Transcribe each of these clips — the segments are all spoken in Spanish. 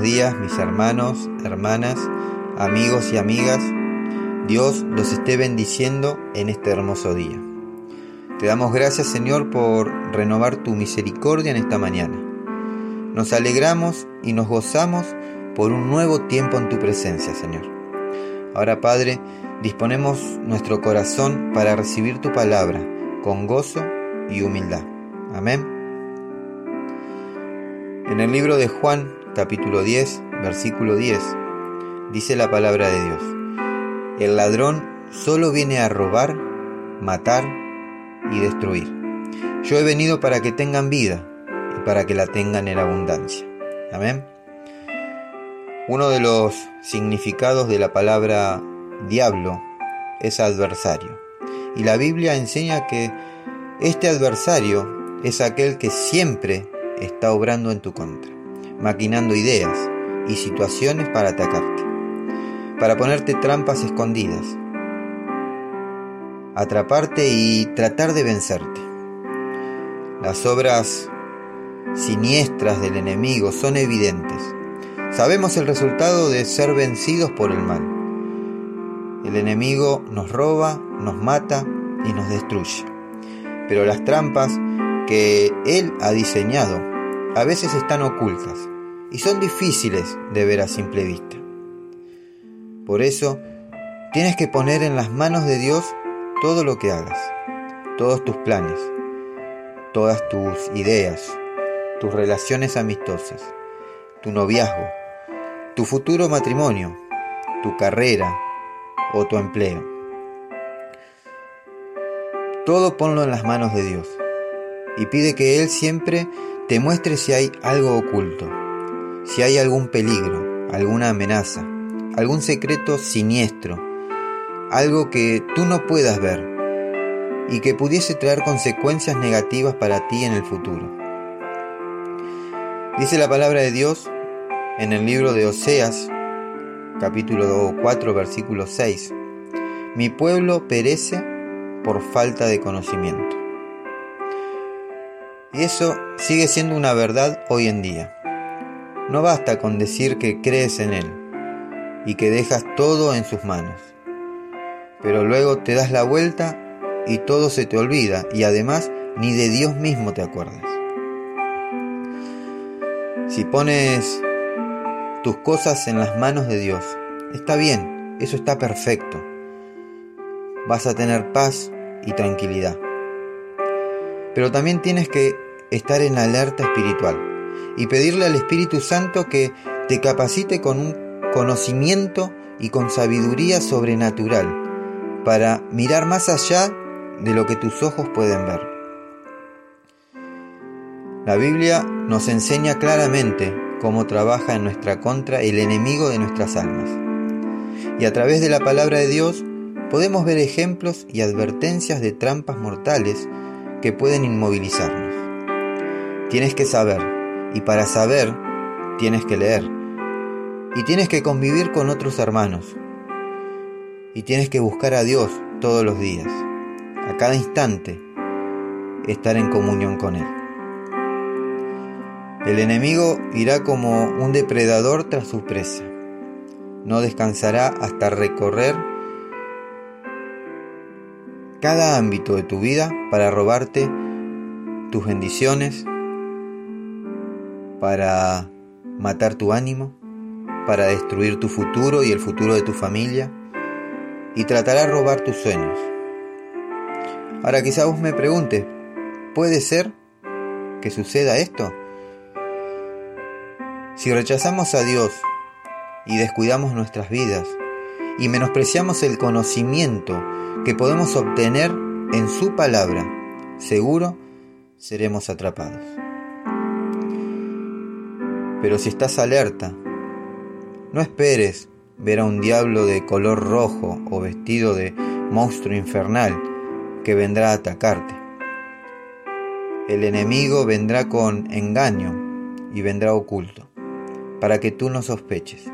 días mis hermanos, hermanas, amigos y amigas. Dios los esté bendiciendo en este hermoso día. Te damos gracias Señor por renovar tu misericordia en esta mañana. Nos alegramos y nos gozamos por un nuevo tiempo en tu presencia, Señor. Ahora, Padre, disponemos nuestro corazón para recibir tu palabra con gozo y humildad. Amén. En el libro de Juan, capítulo 10, versículo 10, dice la palabra de Dios. El ladrón solo viene a robar, matar y destruir. Yo he venido para que tengan vida y para que la tengan en abundancia. Amén. Uno de los significados de la palabra diablo es adversario. Y la Biblia enseña que este adversario es aquel que siempre está obrando en tu contra, maquinando ideas y situaciones para atacarte, para ponerte trampas escondidas, atraparte y tratar de vencerte. Las obras siniestras del enemigo son evidentes. Sabemos el resultado de ser vencidos por el mal. El enemigo nos roba, nos mata y nos destruye. Pero las trampas que Él ha diseñado a veces están ocultas y son difíciles de ver a simple vista. Por eso, tienes que poner en las manos de Dios todo lo que hagas, todos tus planes, todas tus ideas, tus relaciones amistosas, tu noviazgo, tu futuro matrimonio, tu carrera o tu empleo. Todo ponlo en las manos de Dios y pide que Él siempre te muestre si hay algo oculto, si hay algún peligro, alguna amenaza, algún secreto siniestro, algo que tú no puedas ver y que pudiese traer consecuencias negativas para ti en el futuro. Dice la palabra de Dios en el libro de Oseas, capítulo 4, versículo 6, Mi pueblo perece por falta de conocimiento. Y eso sigue siendo una verdad hoy en día. No basta con decir que crees en Él y que dejas todo en sus manos. Pero luego te das la vuelta y todo se te olvida y además ni de Dios mismo te acuerdas. Si pones tus cosas en las manos de Dios, está bien, eso está perfecto. Vas a tener paz y tranquilidad. Pero también tienes que estar en alerta espiritual y pedirle al Espíritu Santo que te capacite con un conocimiento y con sabiduría sobrenatural para mirar más allá de lo que tus ojos pueden ver. La Biblia nos enseña claramente cómo trabaja en nuestra contra el enemigo de nuestras almas. Y a través de la palabra de Dios podemos ver ejemplos y advertencias de trampas mortales que pueden inmovilizarnos. Tienes que saber, y para saber tienes que leer, y tienes que convivir con otros hermanos, y tienes que buscar a Dios todos los días, a cada instante, estar en comunión con Él. El enemigo irá como un depredador tras su presa. No descansará hasta recorrer cada ámbito de tu vida para robarte tus bendiciones, para matar tu ánimo, para destruir tu futuro y el futuro de tu familia, y tratará de robar tus sueños. Ahora quizá vos me preguntes, ¿puede ser que suceda esto? Si rechazamos a Dios y descuidamos nuestras vidas y menospreciamos el conocimiento que podemos obtener en su palabra, seguro seremos atrapados. Pero si estás alerta, no esperes ver a un diablo de color rojo o vestido de monstruo infernal que vendrá a atacarte. El enemigo vendrá con engaño y vendrá oculto, para que tú no sospeches.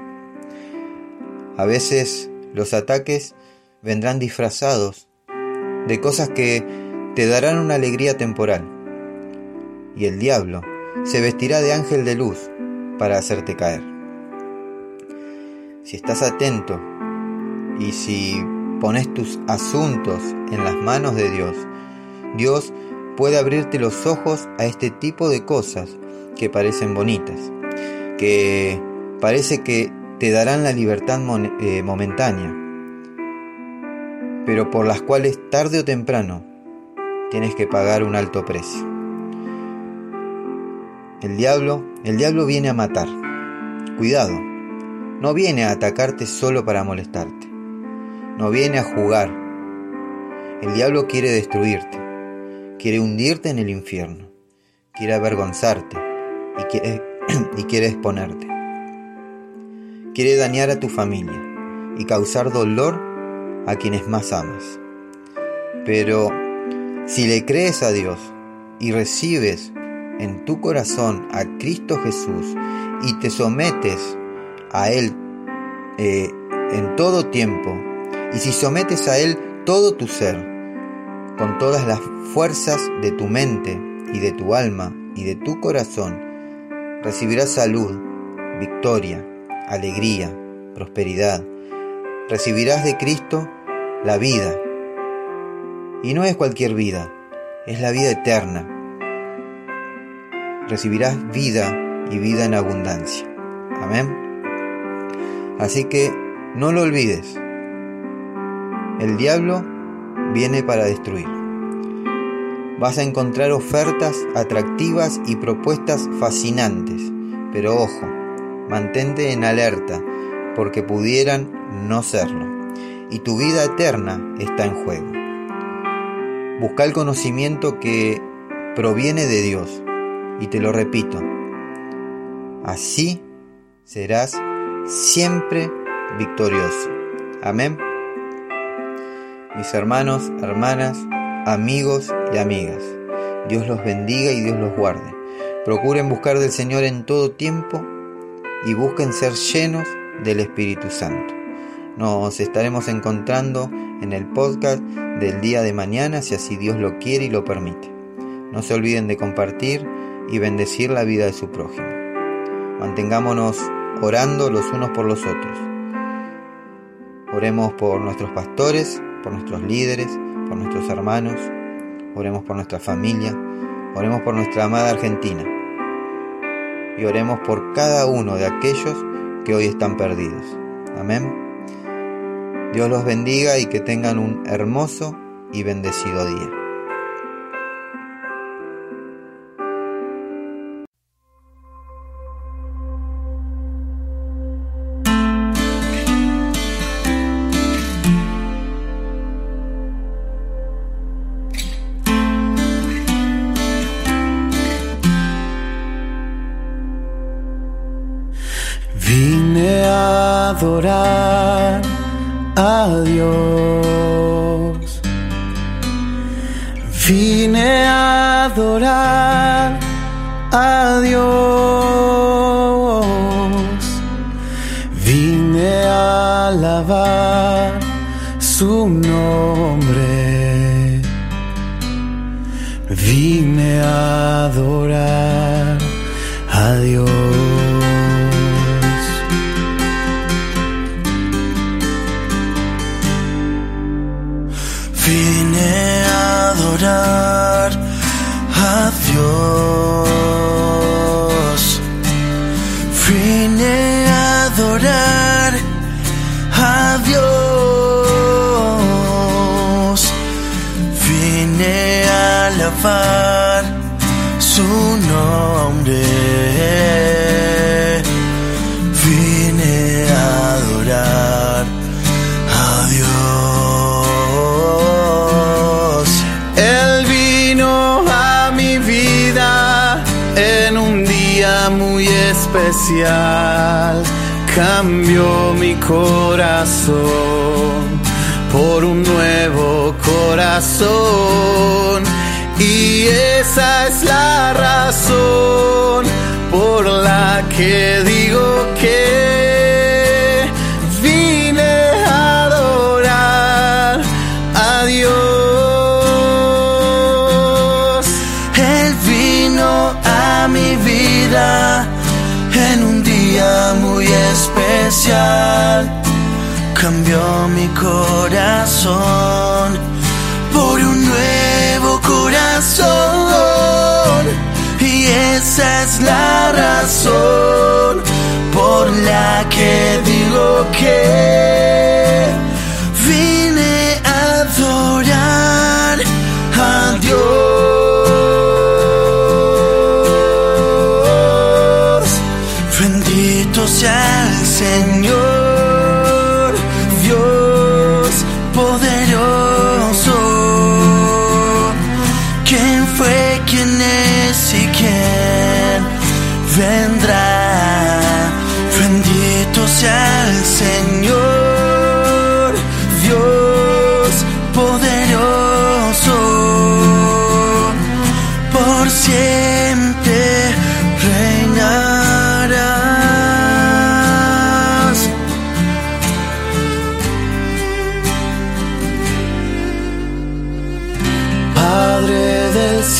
A veces los ataques vendrán disfrazados de cosas que te darán una alegría temporal, y el diablo se vestirá de ángel de luz para hacerte caer. si estás atento y si pones tus asuntos en las manos de Dios, Dios puede abrirte los ojos a este tipo de cosas que parecen bonitas, que parece que te darán la libertad eh, momentánea, pero por las cuales tarde o temprano tienes que pagar un alto precio. El diablo, el diablo viene a matar. Cuidado, no viene a atacarte solo para molestarte. No viene a jugar. El diablo quiere destruirte. Quiere hundirte en el infierno. Quiere avergonzarte y quiere, y quiere exponerte. Quiere dañar a tu familia y causar dolor a quienes más amas. Pero si le crees a Dios y recibes en tu corazón a Cristo Jesús y te sometes a Él eh, en todo tiempo, y si sometes a Él todo tu ser, con todas las fuerzas de tu mente y de tu alma y de tu corazón, recibirás salud, victoria, alegría, prosperidad. Recibirás de Cristo la vida. Y no es cualquier vida, es la vida eterna. Recibirás vida y vida en abundancia. Amén. Así que no lo olvides. El diablo viene para destruir. Vas a encontrar ofertas atractivas y propuestas fascinantes, pero ojo, mantente en alerta porque pudieran no serlo, y tu vida eterna está en juego. Busca el conocimiento que proviene de Dios, y te lo repito, así serás siempre victorioso. Amén. Mis hermanos, hermanas, amigos y amigas, Dios los bendiga y Dios los guarde. Procuren buscar del Señor en todo tiempo y busquen ser llenos del Espíritu Santo. Nos estaremos encontrando en el podcast del día de mañana si así Dios lo quiere y lo permite. No se olviden de compartir y bendecir la vida de su prójimo. Mantengámonos orando los unos por los otros. Oremos por nuestros pastores, por nuestros líderes, por nuestros hermanos, oremos por nuestra familia, oremos por nuestra amada Argentina y oremos por cada uno de aquellos que hoy están perdidos. Amén. Dios los bendiga y que tengan un hermoso y bendecido día. Adorar a Dios. Vine a adorar a Dios. Vine a alabar su nombre. Vine a adorar su nombre. Vine a adorar a Dios. Él vino a mi vida en un día muy especial. Cambió mi corazón por un nuevo corazón. Y esa es la razón por la que digo que vine a adorar a Dios. Él vino a mi vida en un día muy especial. cambió mi corazón esa es la razón por la que digo que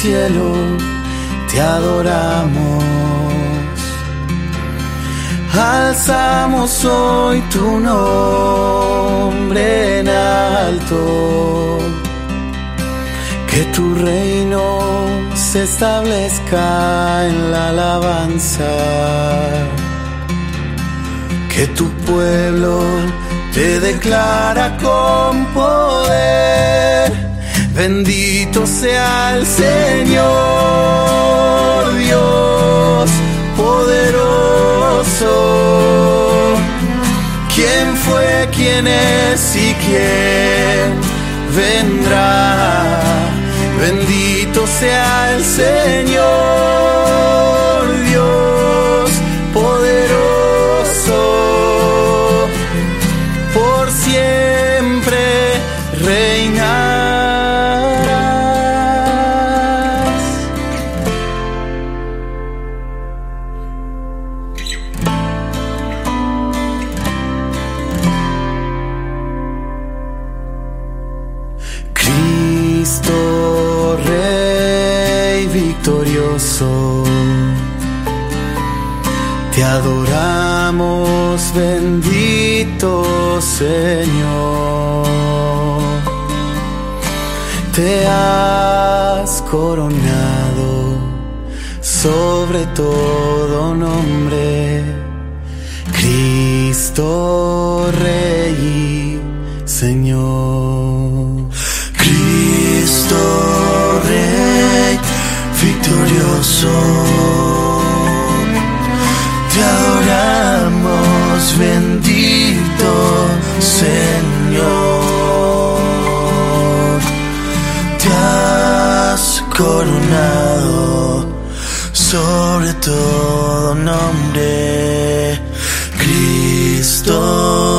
cielo, te adoramos. Alzamos hoy tu nombre en alto. Que tu reino se establezca en la alabanza. Que tu pueblo te declara con poder. Bendito sea el Señor Dios poderoso. ¿Quién fue, quién es y quién vendrá? Bendito sea el Señor te adoramos bendito Señor. Te has coronado sobre todo nombre, Cristo Rey Señor. Cristo victorioso. Te adoramos, bendito Señor. Te has coronado sobre todo nombre, Cristo.